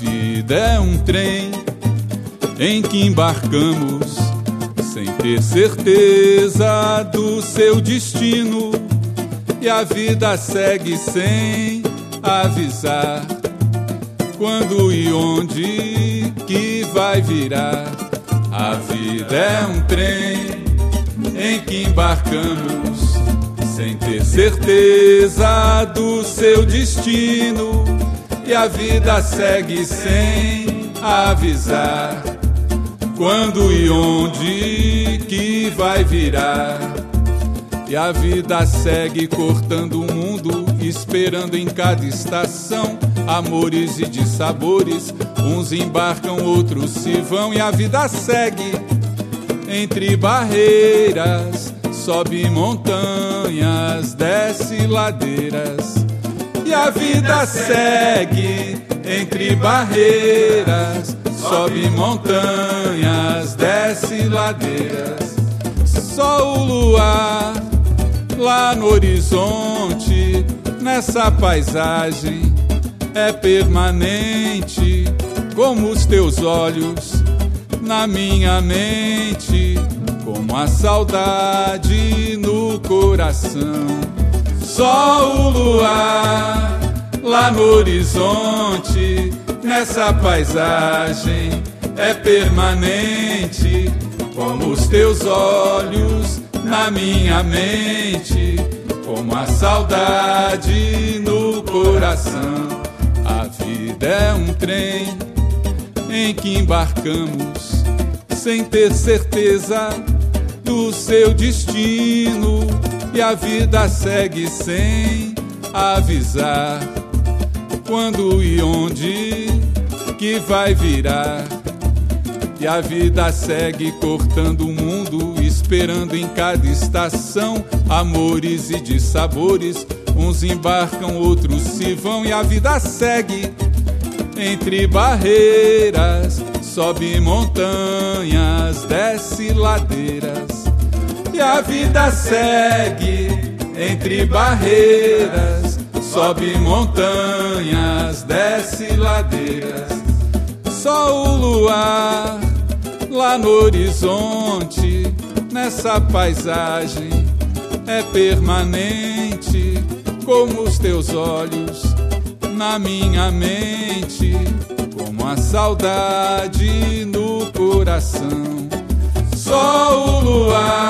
vida é um trem em que embarcamos sem ter certeza do seu destino. E a vida segue sem avisar quando e onde que vai virar. A vida é um trem em que embarcamos sem ter certeza do seu destino. E a vida segue sem avisar quando e onde que vai virar. E a vida segue cortando o mundo, esperando em cada estação amores e dissabores. Uns embarcam, outros se vão, e a vida segue entre barreiras, sobe montanhas, desce ladeiras. A vida segue entre barreiras, sobe montanhas, desce ladeiras. Só o luar lá no horizonte, nessa paisagem é permanente, como os teus olhos na minha mente, como a saudade no coração. Só o luar lá no horizonte, nessa paisagem é permanente, como os teus olhos na minha mente, como a saudade no coração. A vida é um trem em que embarcamos sem ter certeza do seu destino e a vida segue sem avisar quando e onde que vai virar. E a vida segue cortando o mundo, esperando em cada estação amores e dissabores. Uns embarcam, outros se vão, e a vida segue entre barreiras, sobe montanhas, desce ladeiras. A vida segue entre barreiras, sobe montanhas, desce ladeiras. Só o luar lá no horizonte, nessa paisagem é permanente, como os teus olhos na minha mente, como a saudade no coração. Só o luar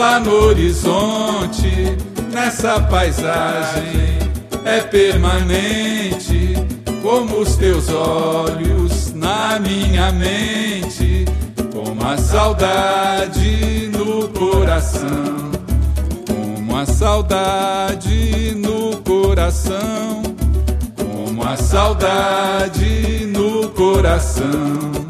lá no horizonte, nessa paisagem é permanente, como os teus olhos na minha mente, como a saudade no coração, como a saudade no coração, como a saudade no coração.